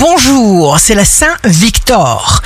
Bonjour, c'est la Saint-Victor.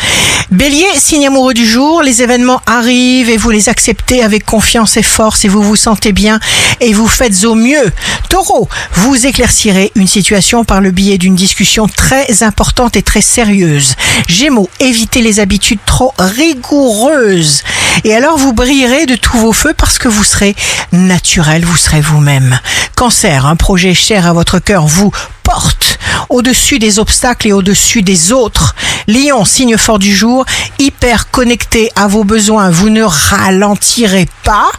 Bélier, signe amoureux du jour, les événements arrivent et vous les acceptez avec confiance et force et vous vous sentez bien et vous faites au mieux. Taureau, vous éclaircirez une situation par le biais d'une discussion très importante et très sérieuse. Gémeaux, évitez les habitudes trop rigoureuses. Et alors vous brillerez de tous vos feux parce que vous serez naturel, vous serez vous-même. Cancer, un projet cher à votre cœur vous porte au-dessus des obstacles et au-dessus des autres. Lion, signe fort du jour, hyper connecté à vos besoins, vous ne ralentirez pas.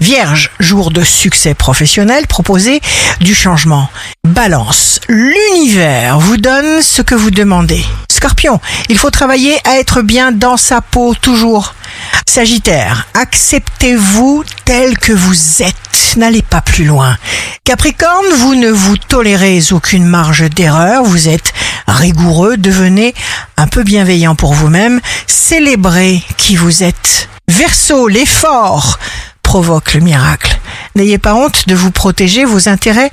Vierge, jour de succès professionnel, proposez du changement. Balance, l'univers vous donne ce que vous demandez. Scorpion, il faut travailler à être bien dans sa peau toujours. Sagittaire, acceptez-vous tel que vous êtes n'allez pas plus loin. Capricorne, vous ne vous tolérez aucune marge d'erreur, vous êtes rigoureux, devenez un peu bienveillant pour vous-même, célébrez qui vous êtes. Verseau, l'effort provoque le miracle. N'ayez pas honte de vous protéger vos intérêts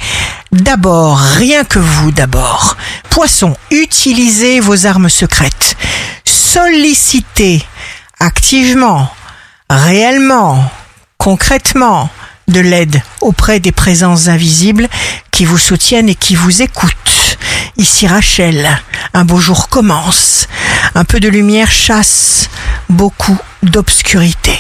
d'abord, rien que vous d'abord. Poisson, utilisez vos armes secrètes. Sollicitez activement, réellement, concrètement, de l'aide auprès des présences invisibles qui vous soutiennent et qui vous écoutent. Ici Rachel, un beau jour commence. Un peu de lumière chasse beaucoup d'obscurité.